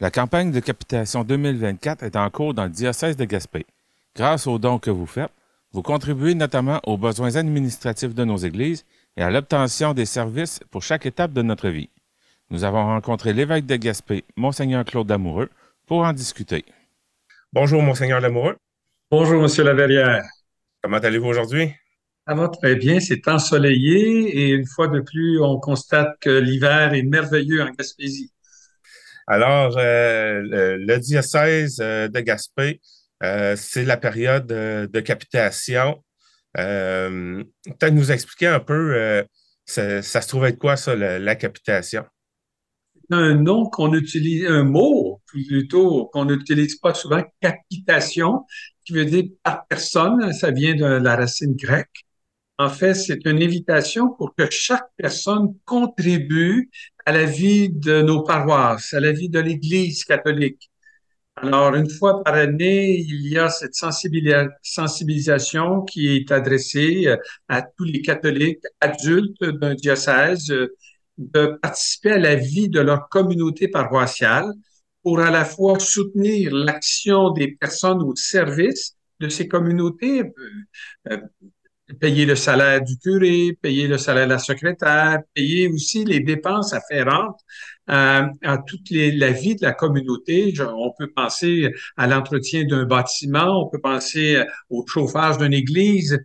La campagne de capitation 2024 est en cours dans le diocèse de Gaspé. Grâce aux dons que vous faites, vous contribuez notamment aux besoins administratifs de nos églises et à l'obtention des services pour chaque étape de notre vie. Nous avons rencontré l'évêque de Gaspé, Monseigneur Claude Lamoureux, pour en discuter. Bonjour, Monseigneur Lamoureux. Bonjour, Monsieur Laverrière. Comment allez-vous aujourd'hui? Ça va très bien, c'est ensoleillé et une fois de plus, on constate que l'hiver est merveilleux en Gaspésie. Alors, euh, le, diocèse euh, de Gaspé, euh, c'est la période de capitation. Peut-être nous expliquer un peu, ça, se trouve être quoi ça, la, capitation? un nom qu'on utilise, un mot plutôt qu'on n'utilise pas souvent, capitation, qui veut dire par personne, ça vient de la racine grecque. En fait, c'est une invitation pour que chaque personne contribue à la vie de nos paroisses, à la vie de l'Église catholique. Alors, une fois par année, il y a cette sensibilisation qui est adressée euh, à tous les catholiques adultes d'un diocèse euh, de participer à la vie de leur communauté paroissiale pour à la fois soutenir l'action des personnes au service de ces communautés, euh, payer le salaire du curé, payer le salaire de la secrétaire, payer aussi les dépenses afférentes à, à toute les, la vie de la communauté. on peut penser à l'entretien d'un bâtiment, on peut penser au chauffage d'une église.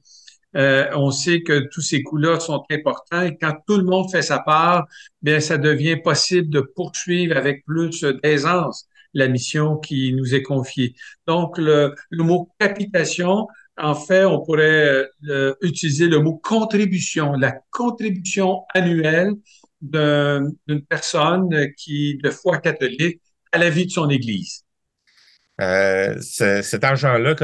Euh, on sait que tous ces coûts-là sont importants et quand tout le monde fait sa part, bien, ça devient possible de poursuivre avec plus d'aisance la mission qui nous est confiée. Donc, le, le mot capitation en fait, on pourrait euh, utiliser le mot contribution, la contribution annuelle d'une personne qui, de foi catholique, à la vie de son Église. Euh, cet argent-là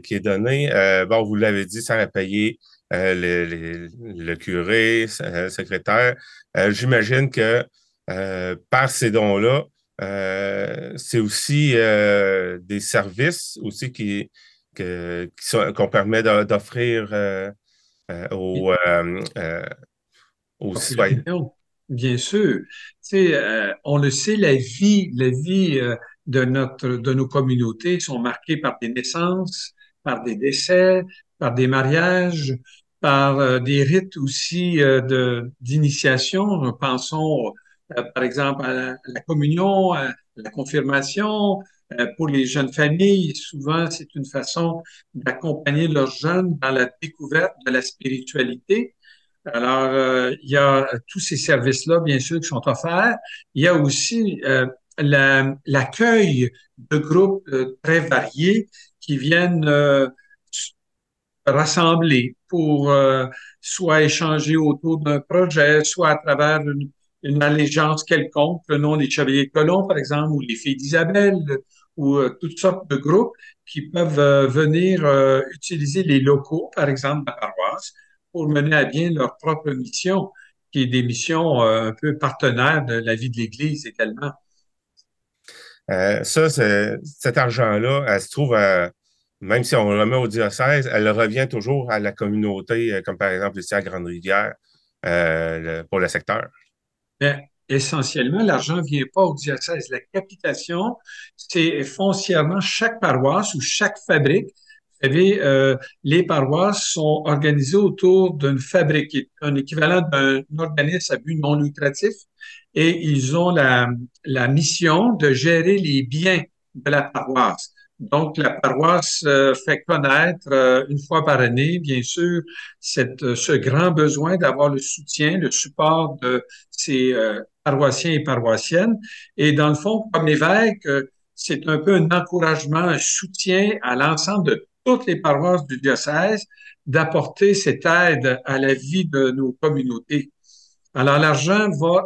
qui est donné, euh, vous l'avez dit, ça va payer le, curé, le secrétaire. J'imagine que par ces dons-là, c'est aussi des services aussi qui, qu'on permet d'offrir euh, euh, aux, euh, citoyens. Bien sûr. on le sait, la vie, la vie de, notre, de nos communautés sont marquées par des naissances, par des décès, par des mariages, par des rites aussi d'initiation. Pensons, par exemple, à la, à la communion, à la confirmation, pour les jeunes familles, souvent, c'est une façon d'accompagner leurs jeunes dans la découverte de la spiritualité. Alors, euh, il y a tous ces services-là, bien sûr, qui sont offerts. Il y a aussi euh, l'accueil de groupes très variés qui viennent rassembler pour soit échanger autour d'un projet, soit à travers une, une allégeance quelconque, le nom des Chevaliers Colomb, par exemple, ou les Filles d'Isabelle, ou euh, toutes sortes de groupes qui peuvent euh, venir euh, utiliser les locaux, par exemple, de la paroisse, pour mener à bien leur propre mission, qui est des missions un peu partenaires de la vie de l'Église également. ça, cet argent-là, elle se trouve, même si on le met au diocèse, elle revient toujours à la communauté, comme par exemple ici à Grande-Rivière, pour le secteur. Bien, essentiellement, l'argent ne vient pas au diocèse. La capitation, c'est foncièrement chaque paroisse ou chaque fabrique. Vous savez, euh, les paroisses sont organisées autour d'une fabrique, un équivalent d'un organisme à but non lucratif, et ils ont la mission de gérer les biens de la paroisse. Donc, la paroisse euh, fait connaître euh, une fois par année, bien sûr, cette, ce grand besoin d'avoir le soutien, le support de ses paroissiens et paroissiennes. Et dans le fond, comme évêque, euh, c'est un peu un encouragement, un soutien à l'ensemble de toutes les paroisses du diocèse d'apporter cette aide à la vie de nos communautés. Alors, l'argent va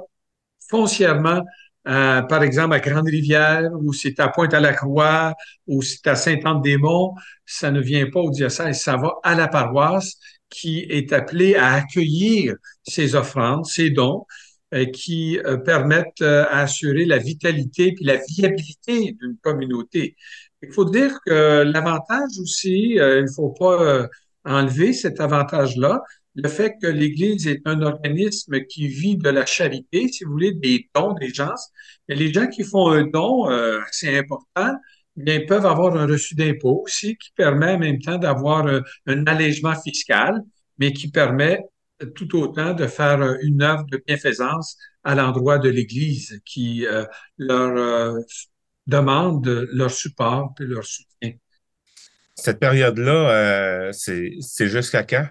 foncièrement, euh, par exemple, à Grande-Rivière, ou c'est à Pointe-à-la-Croix, ou c'est à Saint-Anne-des-Monts, ça ne vient pas au diocèse, ça va à la paroisse qui est appelée à accueillir ces offrandes, ces dons, euh, qui euh, permettent à assurer la vitalité puis la viabilité d'une communauté. Il faut dire que l'avantage aussi, il ne faut pas enlever cet avantage-là. Le fait que l'Église est un organisme qui vit de la charité, si vous voulez, des dons des gens. Les gens qui font un don euh, assez important, bien, peuvent avoir un reçu d'impôt aussi qui permet en même temps d'avoir un, un, allègement fiscal, mais qui permet tout autant de faire une œuvre de bienfaisance à l'endroit de l'Église qui euh, leur euh, demande leur support et leur soutien. Cette période-là, euh, c'est jusqu'à quand?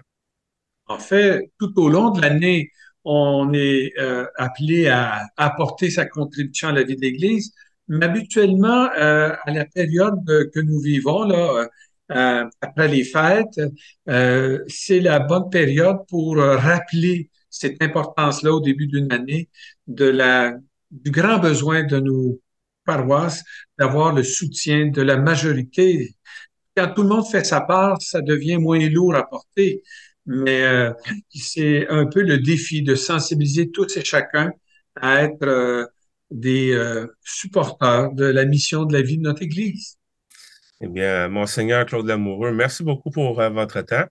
En fait, tout au long de l'année, on est euh, appelé à, apporter sa contribution à la vie de l'Église, mais habituellement, euh, à la période que nous vivons, là, euh, après les fêtes, c'est la bonne période pour rappeler cette importance-là au début d'une année du grand besoin de nos paroisses d'avoir le soutien de la majorité. Quand tout le monde fait sa part, ça devient moins lourd à porter mais euh, c'est un peu le défi de sensibiliser tous et chacun à être euh, des euh, supporters de la mission de la vie de notre Église. Eh bien, Monseigneur Claude Lamoureux, merci beaucoup pour votre temps.